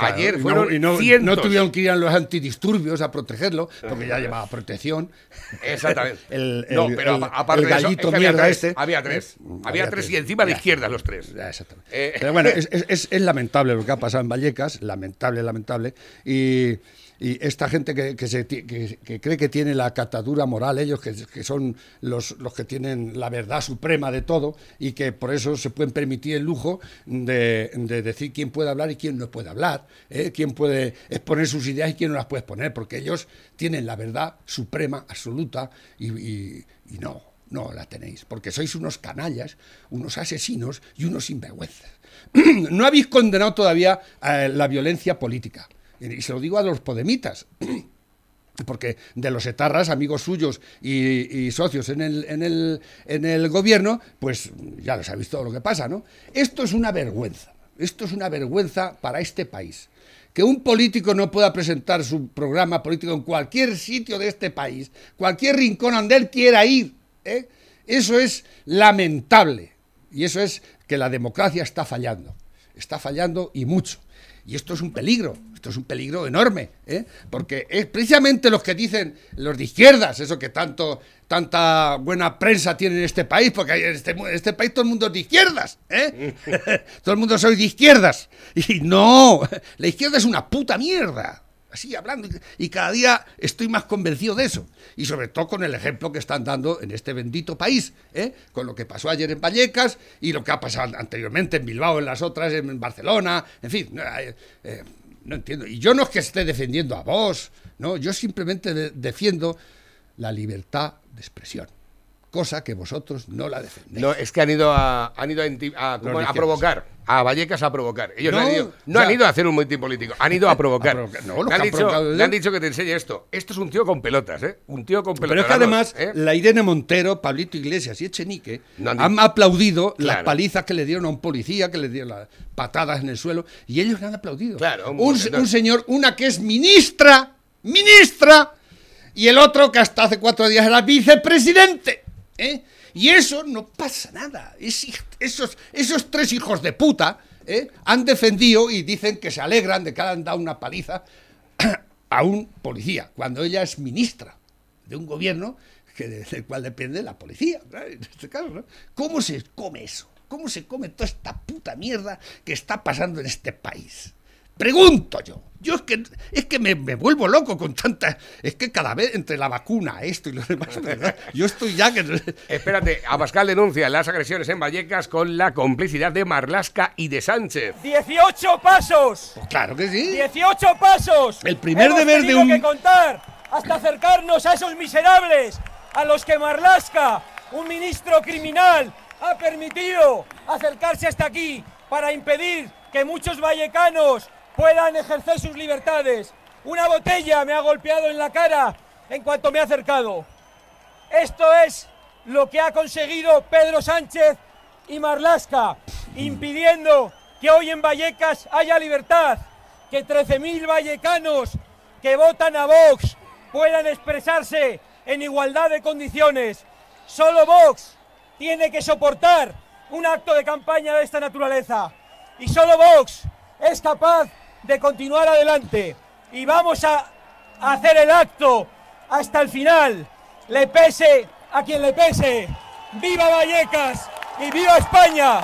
Claro, Ayer y no- fueron y no, cientos. no tuvieron que ir a los antidisturbios a protegerlo, porque ya llevaba protección. Exactamente. El- el- no, pero el- aparte el de eso, gallito es que había mierda tres, este. Había tres. ¿Eh? Había, Había tres tres. y encima de izquierda los tres. Ya, exactamente. Eh, Pero bueno, es- es lamentable lo que ha pasado en Vallecas, lamentable, lamentable. Y, y esta gente que, se que- cree que tiene la catadura moral, ellos que, son los, que tienen la verdad suprema de todo y que por eso se pueden permitir el lujo de, de decir quién puede hablar y quién no puede hablar, ¿eh? quién puede exponer sus ideas y quién no las puede exponer, porque ellos tienen la verdad suprema, absoluta y no. No la tenéis, porque sois unos canallas, unos asesinos y unos sinvergüenzas. no habéis condenado todavía eh, la violencia política. Y se lo digo a los podemitas. Porque de los etarras, amigos suyos y, socios en el, en, el, en el gobierno, pues ya lo sabéis todo lo que pasa, ¿no? Esto es una vergüenza. Esto es una vergüenza para este país. Que un político no pueda presentar su programa político en cualquier sitio de este país, cualquier rincón donde él quiera ir, ¿eh? eso es lamentable. Y eso es que la democracia está fallando. Está fallando y mucho. Y esto es un peligro, esto es un peligro enorme, ¿eh? porque es precisamente los que dicen, los de izquierdas, eso que tanto, tanta buena prensa tiene en este país, porque en este, en este país todo el mundo es de izquierdas, ¿eh? todo el mundo soy de izquierdas. Y no, la izquierda es una puta mierda. Así hablando, y cada día estoy más convencido de eso. Y sobre todo con el ejemplo que están dando en este bendito país, ¿eh? con lo que pasó ayer en Vallecas y lo que ha pasado anteriormente en Bilbao, en las otras, en Barcelona, en fin. no, eh, eh, entiendo. Y yo no es que esté defendiendo a vos, no, yo simplemente de- defiendo la libertad de expresión, cosa que vosotros no la defendéis. No, es que han ido a, han ido a, provocar. A Vallecas a provocar. Ellos no, han ido, no o sea- han ido a hacer un mitin político, han ido a provocar. provocar. No, lo le, han han dicho, le han dicho que te enseñe esto. Esto es un tío con pelotas, ¿eh? Un tío con pelotas. Pero es que además ¿eh? la Irene Montero, Pablito Iglesias y Echenique han aplaudido las palizas que le dieron a un policía, que le dieron las patadas en el suelo, y ellos le han aplaudido. Claro, un un, buen- un señor, una que es ministra, ministra, y el otro que hasta hace cuatro días era vicepresidente. ¿Eh? Y eso no pasa nada. Esos, esos tres hijos de puta ¿eh? han defendido y dicen que se alegran de que han dado una paliza a un policía, cuando ella es ministra de un gobierno que de- del cual depende la policía. En este caso. ¿Cómo se come eso? ¿Cómo se come toda esta puta mierda que está pasando en este país? Pregunto yo. Yo es que, es que me, me vuelvo loco con tanta... Es que cada vez entre la vacuna, esto y lo demás, ¿verdad? yo estoy ya que... Espérate, Abascal denuncia las agresiones en Vallecas con la complicidad de Marlasca y de Sánchez. 18 pasos. Pues claro que sí. 18 pasos. El primer Hemos deber de tenido un- que contar hasta acercarnos a esos miserables a los que Marlasca, un ministro criminal, ha permitido acercarse hasta aquí para impedir que muchos vallecanos puedan ejercer sus libertades. Una botella me ha golpeado en la cara en cuanto me ha acercado. Esto es lo que ha conseguido Pedro Sánchez y Marlasca, impidiendo que hoy en Vallecas haya libertad, que 13.000 vallecanos que votan a Vox puedan expresarse en igualdad de condiciones. Solo Vox tiene que soportar un acto de campaña de esta naturaleza. Y solo Vox es capaz de continuar adelante. Y vamos a hacer el acto hasta el final. Le pese a quien le pese. ¡Viva Vallecas! ¡Y viva España!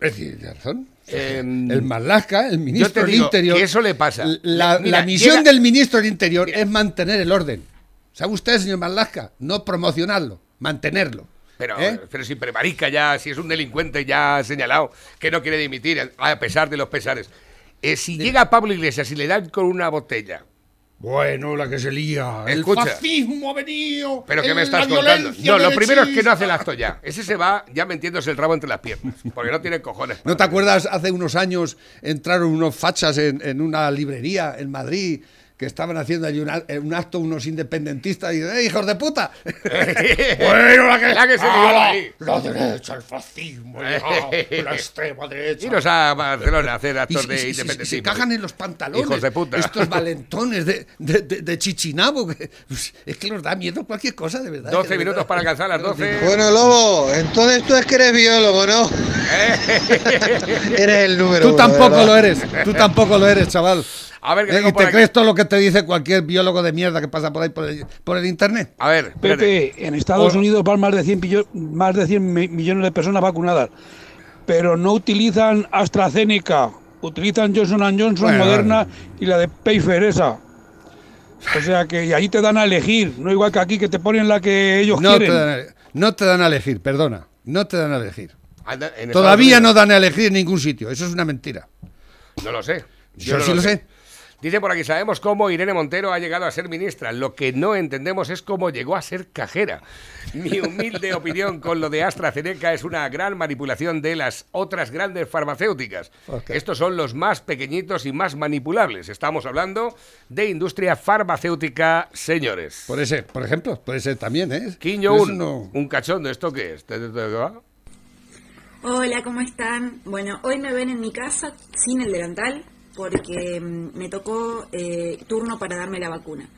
Es decir, tiene razón. Em, el Marlasca, el ministro del Interior. que eso le pasa. La, Mira, la misión llega- del ministro del Interior es mantener el orden. ¿Sabe usted, señor Marlasca? No promocionarlo, mantenerlo. Pero, ¿Eh? pero si prevarica ya, si es un delincuente ya señalado, que no quiere dimitir, a pesar de los pesares. Eh, si llega Pablo Iglesias y le dan con una botella, Bueno, la que se lía. Escucha. El fascismo ha venido. ¿pero qué me estás contando? No, lo primero es que no hace el acto ya. Ese se va ya metiéndose el rabo entre las piernas, porque no tiene cojones. ¿No te acuerdas hace unos años entraron unos fachas en, en una librería en Madrid que estaban haciendo allí un, a- un acto unos independentistas y ¡eh, hijos de puta! bueno, la que, La que se ¡Ah! ahí. La derecha, el fascismo, ah, la extrema derecha. Iros a Barcelona a hacer Y actos se- de y y se- independentismo. se cagan en los pantalones. Hijos de puta. Estos valentones de, de, de- de Chichinabo. que, pues, es que nos da miedo cualquier cosa, de verdad. 12 que de minutos verdad. para alcanzar las 12. Bueno, Lobo, entonces tú es que eres biólogo, ¿no? Eres el número Tú uno, tampoco ¿verdad? lo eres. Tú tampoco lo eres, chaval. A ver, ¿qué Eh, tengo ¿Y por te aquí? crees todo lo que te dice cualquier biólogo de mierda que pasa por ahí por el, por el internet? A ver, espérate. Pepe, en Estados Unidos van más de 100, pillo- más de 100 mi- millones de personas vacunadas, pero no utilizan AstraZeneca, utilizan Johnson Johnson, Bueno, Moderna y la de Pfizer esa. O sea que y ahí te dan a elegir, no igual que aquí que te ponen la que ellos No te, quieren. dan a, no te dan a elegir, perdona. No te dan a elegir. Todavía no dan a elegir en ningún sitio. Eso es una mentira. No lo sé. Yo no sí lo sé. Dice por aquí, sabemos cómo Irene Montero ha llegado a ser ministra. Lo que no entendemos es cómo llegó a ser cajera. Mi humilde opinión con lo de AstraZeneca es una gran manipulación de las otras grandes farmacéuticas. Estos son los más pequeñitos y más manipulables. Estamos hablando de industria farmacéutica, señores. Por ese, por ejemplo, puede ser también, ¿eh? Kim Eso Jong-un, no- un cachondo, ¿esto qué es? Hola, ¿cómo están? Bueno, hoy me ven en mi casa sin el delantal porque mm, me tocó eh, turno para darme la vacuna.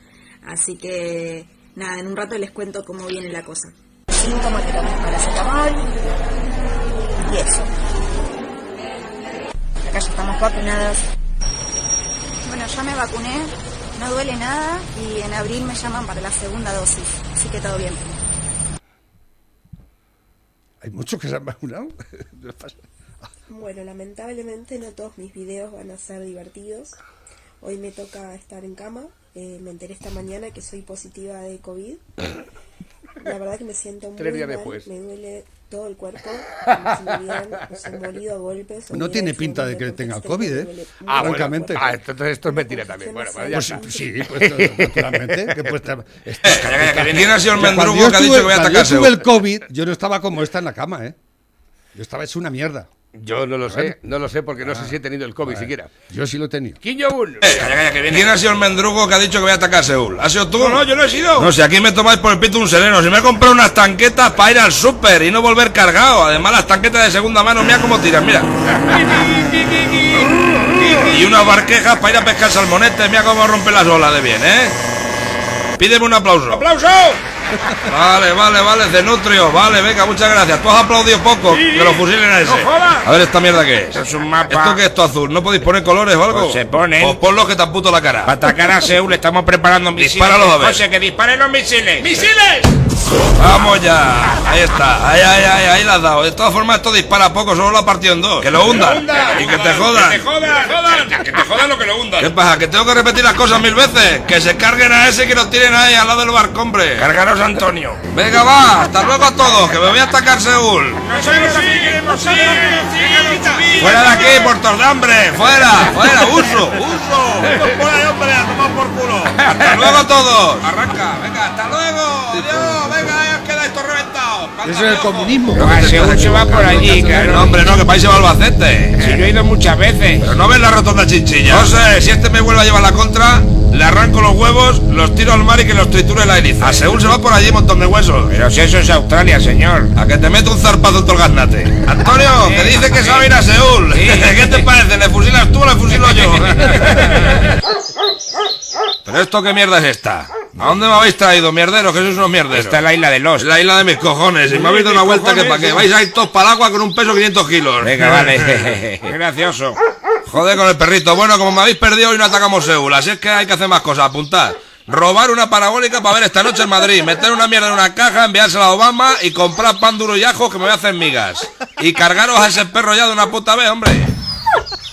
Así que nada, en un rato les cuento cómo viene la cosa. Síntomas tomes paracetamol y eso. Acá ya estamos vacunadas. Bueno, ya me vacuné, no duele nada y en abril me llaman para la segunda dosis, así que todo bien. Hay muchos que se han vacunado. Bueno, lamentablemente no todos mis videos van a ser divertidos. Hoy me toca estar en cama. Eh, me enteré esta mañana que soy positiva de COVID. La verdad que me siento muy Tres días mal. después. Me duele todo el cuerpo. Como si me hubieran molido a golpes. No tiene pinta de que tenga COVID, ¿eh? Ah, bueno. Francamente. Ah, entonces esto es mentira también. Bueno, pues ya Pues sí, pues naturalmente. Que pues, está- Calla, calla, que viene. ¿Quién ha sido el Cuando mendrugo yo que ha dicho que voy a cuando atacarse? Yo tuve el COVID, yo no estaba como esta en la cama, ¿eh? Yo estaba hecho una mierda. Yo no lo sé, no lo sé porque no sé Ah, si he tenido el COVID siquiera. Yo sí lo he tenido. Kim Jong-un. Calla, calla, que viene. ¿Quién ha sido el mendrugo que ha dicho que voy a atacar Seúl? ¿Ha sido tú? No, no, yo no he sido. No, si aquí me tomáis por el pito un sereno. Si me he comprado unas tanquetas para ir al súper y no volver cargado. Además, las tanquetas de segunda mano, mira cómo tiran, mira. Y unas barquejas para ir a pescar salmonetes, mira cómo rompe las olas de bien, ¿eh? Pídeme un aplauso. ¡Aplauso! Vale, vale, vale, Zenutrio. Vale, venga, muchas gracias. Tú has aplaudido poco. Sí. Que lo fusilen a ese. No. A ver, esta mierda qué es. Es un mapa. ¿Esto qué es esto azul? ¿No podéis poner colores o algo? Pues se ponen. Pues ponlos que te han puto la cara. Para atacar a Seúl estamos preparando misiles. Dispáralos a ver. José, que disparen los misiles. ¡Misiles! Vamos ya. Ahí está. Ahí, ahí, ahí, ahí la has dado. De todas formas, esto dispara poco, solo lo ha partido en dos. Que lo hundan. Y que te jodan. Que te jodan. Que te jodan lo que lo hundan. ¿Qué pasa? ¿Que tengo que repetir las cosas mil veces? Que se carguen a ese que nos tiren ahí al lado del barco, hombre. Cargaros a Antonio. Venga, va. Hasta luego a todos. Que me voy a atacar Seúl. Fuera de aquí, puertos de hambre. Fuera, fuera. Uso, uso. Ahí, hombre, a tomar por culo. Hasta luego todos. Arranca. Venga, hasta luego. Adiós. Venga, ahí os quedáis todos reventados. Eso es el comunismo. A Seúl se va por allí, No, claro. hombre, no, que país se va Albacete. Si yo he ido muchas veces. Pero no ves la rotonda chinchilla. No sé, si este me vuelve a llevar la contra, le arranco los huevos, los tiro al mar y que los triture la hélice. A Seúl se va por allí montón de huesos. Pero si eso es Australia, señor. A que te meto un zarpazo en todo el gaznate. Antonio, que dice que sabe ir a Seúl. ¿Qué te parece? ¿Le fusilas tú o le fusilo yo? ¿Pero esto qué mierda es esta? ¿A dónde me habéis traído, mierderos? Que sois unos mierderos. Esta es la isla de los. La isla de mis cojones. Y me habéis dado una vuelta que para qué. Vais a ir todos para el agua con un peso 500 kilos. Venga, vale. Qué gracioso. Joder con el perrito. Bueno, como me habéis perdido, hoy no atacamos Seúl. Así es que hay que hacer más cosas. Apuntar. Robar una parabólica para ver esta noche en Madrid. Meter una mierda en una caja, enviársela a Obama y comprar pan duro y ajo que me voy a hacer migas. Y cargaros a ese perro ya de una puta vez, hombre.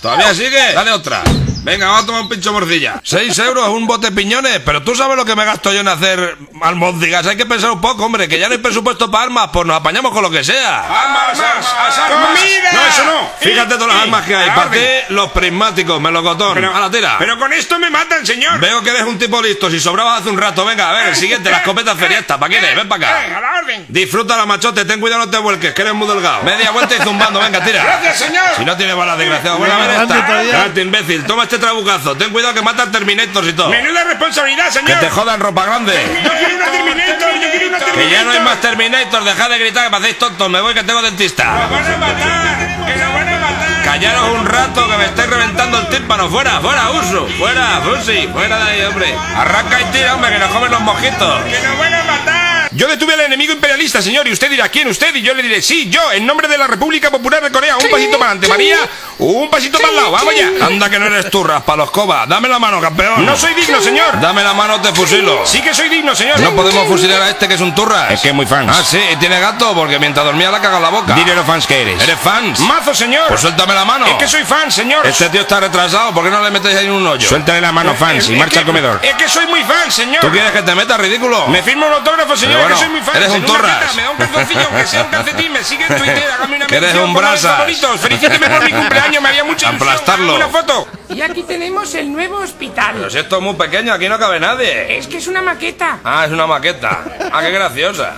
¿Todavía sigue? Dale otra. Venga, vamos a tomar un pincho morcilla. Seis euros, un bote de piñones. Pero tú sabes lo que me gasto yo en hacer almóndigas. Hay que pensar un poco, hombre, que ya no hay presupuesto para armas, pues nos apañamos con lo que sea. ¡Armas, armas! ¡Comida! No, eso no. Fíjate todas las armas que hay. Para ti, los prismáticos, melocotón. Pero, a la tira. pero con esto me matan, señor. Veo que eres un tipo listo. Si sobrabas hace un rato, venga, a ver, el siguiente, la escopeta feriesta. ¿Para quién es? Ven para Eh, a acá. la orden. Disfruta la machote, ten cuidado, no te vuelques, que eres muy delgado. Media vuelta y zumbando, venga, tira. Gracias, señor. Si no tiene balas, desgraciado. Bueno, a ver esta. todavía. Cállate, imbécil. Toma este trabucazo. Ten cuidado que matan Terminators y todo. Menuda responsabilidad, Que señor. te jodan ropa grande. Yo quiero una Terminator, yo quiero una Terminator. Que ya no hay más Terminator. Dejad de gritar que me hacéis tontos. Me voy que tengo dentista. Nos van a matar, que nos van a matar. Callaros un rato que me estáis reventando el tímpano. Fuera, fuera, uso. Fuera, Fusi. Fuera de ahí, hombre. Arranca y tira, hombre, que nos comen los mosquitos. Que nos van a matar. Yo detuve al enemigo imperialista, señor, y usted dirá, ¿quién usted? Y yo le diré, sí, yo, en nombre de la República Popular de Corea. Un pasito para adelante, María. Un pasito para el lado, vamos ya. Anda que no eres tú, Raspaloscoba. Dame la mano, campeón. No soy digno, señor. Dame la mano, te fusilo. Sí que soy digno, señor. No podemos fusilar a este que es un turras. Es que es muy fans. Ah, sí, y tiene gato porque mientras dormía la caga en la boca. Dile lo fans que eres. ¿Eres fans? Mazo, señor. Pues suéltame la mano. Es que soy fan, señor. Este tío está retrasado, ¿por qué no le metes ahí en un hoyo? Suéltale la mano, fans, y Es marcha que- al comedor. Es que soy muy fan, señor. ¿Tú quieres que te metas, ridículo? Me firma un autógrafo, señor, Pero bueno, que soy muy fan. eres un torras. Me da un calzoncillo, aunque sea un calcetín, me sigue en Twitter, hágame una Eres mención, un póngame brasas. favoritos, felicíteme por mi cumpleaños, me haría mucha ilusión. Aplastarlo. Hágame Una foto. Y aquí tenemos el nuevo hospital. Pero si esto es muy pequeño, aquí no cabe nadie. Es que es una maqueta. Ah, es una maqueta. Ah, qué graciosa.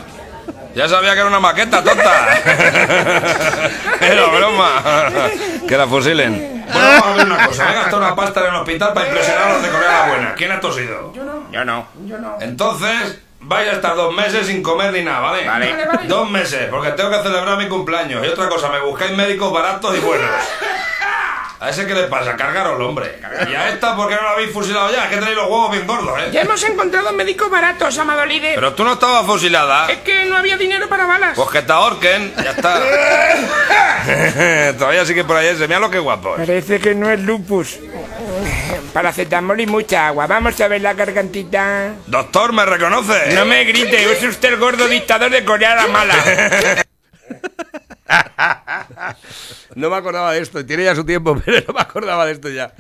Ya sabía que era una maqueta, tonta. Era broma. Que la fusilen. Bueno, vamos a ver una cosa. Me he gastado una pasta en el hospital para impresionar a los de Corea la Buena. ¿Quién ha tosido? Yo no. Yo no. Yo no. Entonces, vais a estar dos meses sin comer ni nada, ¿vale? Vale. Vale, vale. Dos meses, porque tengo que celebrar mi cumpleaños. Y otra cosa, me buscáis médicos baratos y buenos. ¿A ese qué le pasa? Cargaroslo, hombre. Y a esta, ¿por qué no la habéis fusilado ya? Es que tenéis los huevos bien gordos, ¿eh? Ya hemos encontrado médicos baratos, amado líder. Pero tú no estabas fusilada. Es que no había dinero para balas. Pues que te ahorquen, ya está. Todavía sigue por ahí ese, mira lo que guapo. Parece que no es lupus. Paracetamol y mucha agua. Vamos a ver la gargantita. Doctor, ¿me reconoce? No me grite, es usted el gordo dictador de Corea la mala. No me acordaba de esto, tiene ya su tiempo, pero no me acordaba de esto ya.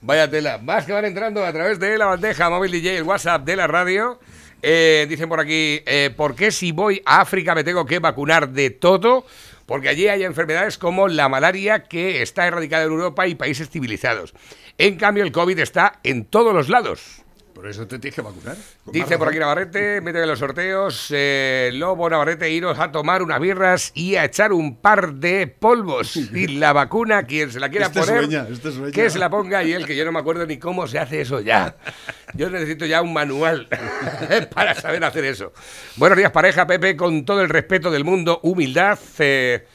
Vaya tela. Más que van entrando a través de la bandeja móvil DJ, el WhatsApp de la radio. Eh, dicen por aquí, eh, ¿por qué si voy a África me tengo que vacunar de todo? Porque allí hay enfermedades como la malaria que está erradicada en Europa y países civilizados. En cambio, el COVID está en todos los lados. Por eso te tienes que vacunar. Dice por aquí. Navarrete, mete en los sorteos, eh, Lobo Navarrete, iros a tomar unas birras y a echar un par de polvos. Y la vacuna, quien se la quiera Este poner, sueña, este sueña. que se la ponga y él, que yo no me acuerdo ni cómo se hace eso ya. Yo necesito ya un manual para saber hacer eso. Buenos días, pareja, Pepe, con todo el respeto del mundo, humildad. eh,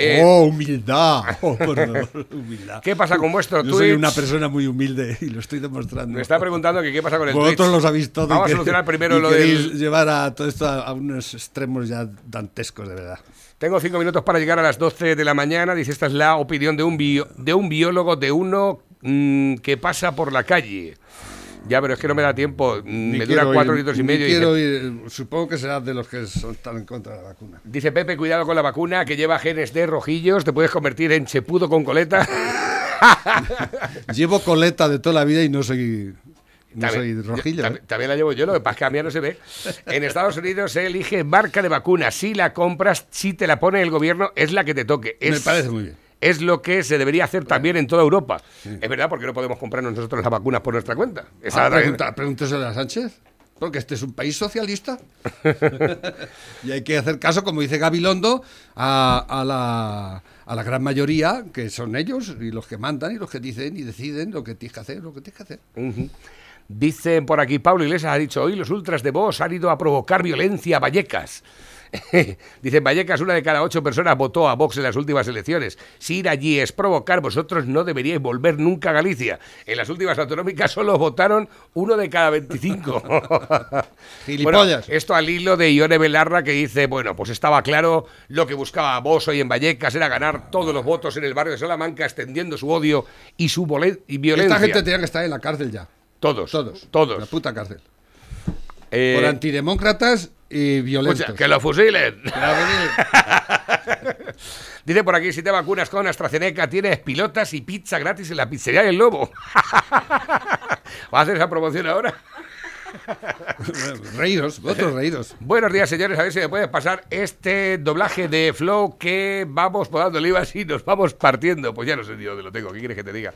eh, oh, humildad. Oh, por favor, humildad. ¿Qué pasa con vuestro Yo soy Twitch? una persona muy humilde y lo estoy demostrando. Me está preguntando que qué pasa con el Vosotros Twitch. lo sabéis todo. y Vamos a solucionar primero y lo del... llevar a todo esto a, a unos extremos ya dantescos, de verdad. Tengo cinco minutos para llegar a las 12 de la mañana. Dice, esta es la opinión de un, bio- de un biólogo, de uno mm, que pasa por la calle. Ya, pero es que no me da tiempo. Mm, Ni me dura cuatro ir- minutos y medio. y quiero dice, ir- supongo que será de los que son, están en contra de la vacuna. dice Pepe, cuidado con la vacuna que lleva genes de rojillos. Te puedes convertir en chepudo con coleta. Llevo coleta de toda la vida y no soy, no También- soy yo- rojillo. también, también la llevo yo, lo que pasa es que a mí no se ve. En Estados Unidos se elige marca de vacuna. Si la compras, si te la pone el gobierno, es la que te toque. Es, Me parece muy bien. Es lo que se debería hacer también en toda Europa. Es verdad, porque no podemos comprarnos nosotros las vacunas por nuestra cuenta. Esa Ah, pregunta, pregúnteselo a Sánchez. Porque este es un país socialista. y hay que hacer caso, como dice Gabilondo, a, a la, a la gran mayoría, que son ellos, y los que mandan, y los que dicen y deciden lo que tienes que hacer, lo que tienes que hacer. Por aquí, Pablo Iglesias ha dicho, hoy los ultras de Vox han ido a provocar violencia a Vallecas. Dicen, Vallecas, una de cada ocho personas votó a Vox en las últimas elecciones. Si ir allí es provocar, vosotros no deberíais volver nunca a Galicia. En las últimas autonómicas solo votaron uno de cada 25. Gilipollas. Bueno, esto al hilo de Ione Belarra que dice, bueno, pues estaba claro lo que buscaba Vox hoy en Vallecas era ganar todos los votos en el barrio de Salamanca extendiendo su odio y su y violencia. Esta gente tenía que estar en la cárcel ya. Todos. Todos. Todos. La puta cárcel. Eh, Por antidemócratas y violentos. escucha, que lo fusilen. Dice por aquí, si te vacunas con AstraZeneca, tienes pilotas y pizza gratis en la pizzería del Lobo. ¿Va a hacer esa promoción ahora? reíros, vosotros reíros. Buenos días, señores. A ver si me puedes pasar este doblaje de Flow que vamos podando olivas y nos vamos partiendo. Pues ya no sé ni dónde lo tengo. ¿Qué quieres que te diga?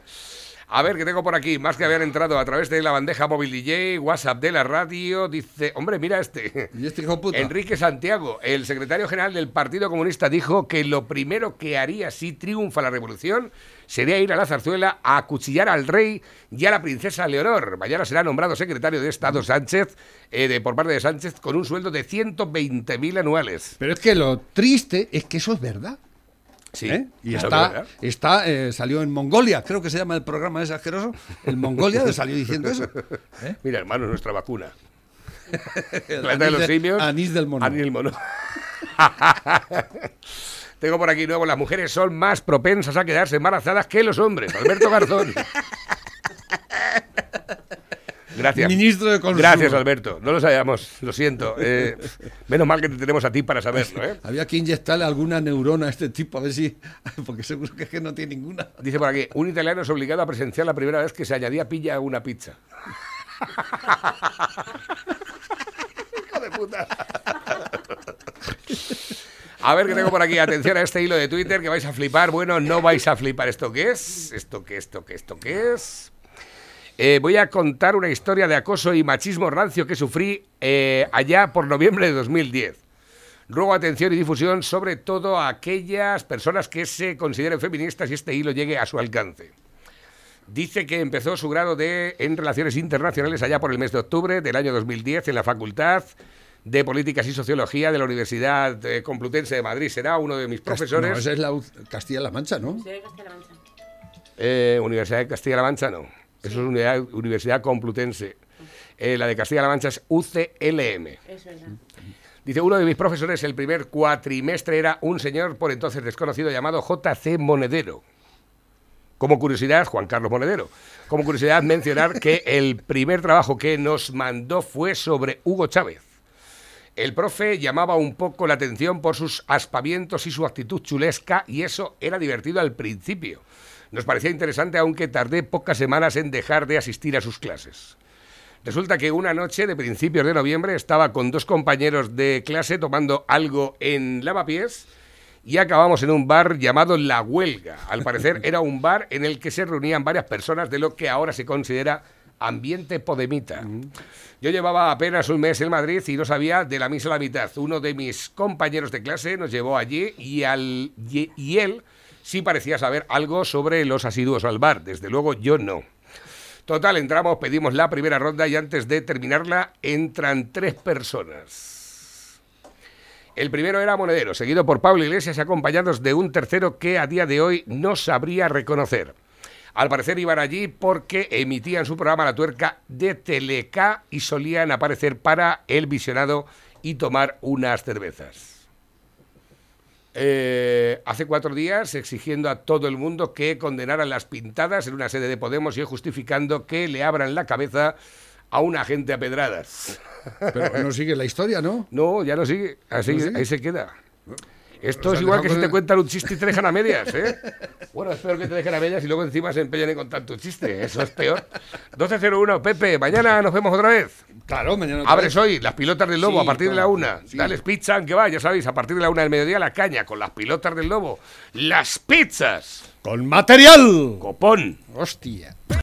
A ver, ¿qué tengo por aquí? Más que habían entrado a través de la bandeja móvil DJ, WhatsApp de la radio. Dice, hombre, mira este. ¿Y este hijo puta? Enrique Santiago, el secretario general del Partido Comunista, dijo que lo primero que haría si triunfa la revolución sería ir a la zarzuela a acuchillar al rey y a la princesa Leonor. Mañana será nombrado secretario de Estado Sánchez, eh, de, por parte de Sánchez, con un sueldo de 120.000 anuales. Pero es que lo triste es que eso es verdad. Sí, ¿eh? Y está, está eh, salió en Mongolia, creo que se llama el programa ese asqueroso. El Mongolia salió diciendo eso. ¿eh? Mira, hermano, nuestra vacuna. El Planeta de anís los simios. anís del mono. Anís del mono. Tengo por aquí nuevo, las mujeres son más propensas a quedarse embarazadas que los hombres. Alberto Garzón. Gracias. Ministro de Consumo. Gracias, Alberto. No lo sabíamos, lo siento. Eh, menos mal que te tenemos a ti para saberlo, ¿eh? Había que inyectarle alguna neurona a este tipo, a ver si. Porque seguro que es que no tiene ninguna. Dice por aquí, un italiano es obligado a presenciar la primera vez que se añadía pilla a una pizza. Hijo de puta. A ver qué tengo por aquí. Atención a este hilo de Twitter que vais a flipar. Bueno, no vais a flipar. ¿Esto qué es? ¿Esto qué? ¿Esto qué? ¿Esto qué es? Eh, voy a contar una historia de acoso y machismo rancio que sufrí eh, allá por noviembre de 2010. Ruego atención y difusión sobre todo a aquellas personas que se consideren feministas y este hilo llegue a su alcance. Dice que empezó su grado de en Relaciones Internacionales allá por el mes de octubre del año 2010 en la Facultad de Políticas y Sociología de la Universidad Complutense de Madrid. Será uno de mis profesores. No, esa es la U- Castilla-La Mancha, ¿no? Eh, Universidad de Castilla-La Mancha no. Eso es unidad- Universidad Complutense. Eh, la de Castilla-La Mancha es UCLM. Es verdad. Dice, uno de mis profesores el primer cuatrimestre era un señor por entonces desconocido llamado JC Monedero. Como curiosidad, Juan Carlos Monedero. Como curiosidad, mencionar que el primer trabajo que nos mandó fue sobre Hugo Chávez. El profe llamaba un poco la atención por sus aspavientos y su actitud chulesca, y eso era divertido al principio. Nos parecía interesante, aunque tardé pocas semanas en dejar de asistir a sus clases. Resulta que una noche de principios de noviembre estaba con dos compañeros de clase tomando algo en lavapiés y acabamos en un bar llamado La Huelga. Al parecer era un bar en el que se reunían varias personas de lo que ahora se considera ambiente podemita. Yo llevaba apenas un mes en Madrid y no sabía de la misa a la mitad. Uno de mis compañeros de clase nos llevó allí y, y él sí parecía saber algo sobre los asiduos al bar. Desde luego yo no. Total, entramos, pedimos la primera ronda y antes de terminarla entran tres personas. El primero era Monedero, seguido por Pablo Iglesias y acompañados de un tercero que a día de hoy no sabría reconocer. Al parecer iban allí porque emitían su programa La Tuerca de Teleca y solían aparecer para el visionado y tomar unas cervezas. Eh, hace cuatro días exigiendo a todo el mundo que condenaran las pintadas en una sede de Podemos y justificando que le abran la cabeza a un agente a pedradas. Pero no sigue la historia, ¿no? No, ya no sigue. Así, ¿No sigue? ahí se queda. Esto es igual que si te cuentan un chiste y te dejan a medias, ¿eh? Bueno, es peor que te dejen a medias y luego encima se empeñan en contar tu chiste. Eso es peor. 12.01, Pepe, mañana nos vemos otra vez. Claro, mañana otra Abres vez. hoy las pilotas del lobo Sí, a partir de la claro, una. sí. Dale pizza, que va, ya sabéis, a partir de la una del mediodía la caña con las pilotas del lobo. Las pizzas. Con material. Copón. Hostia.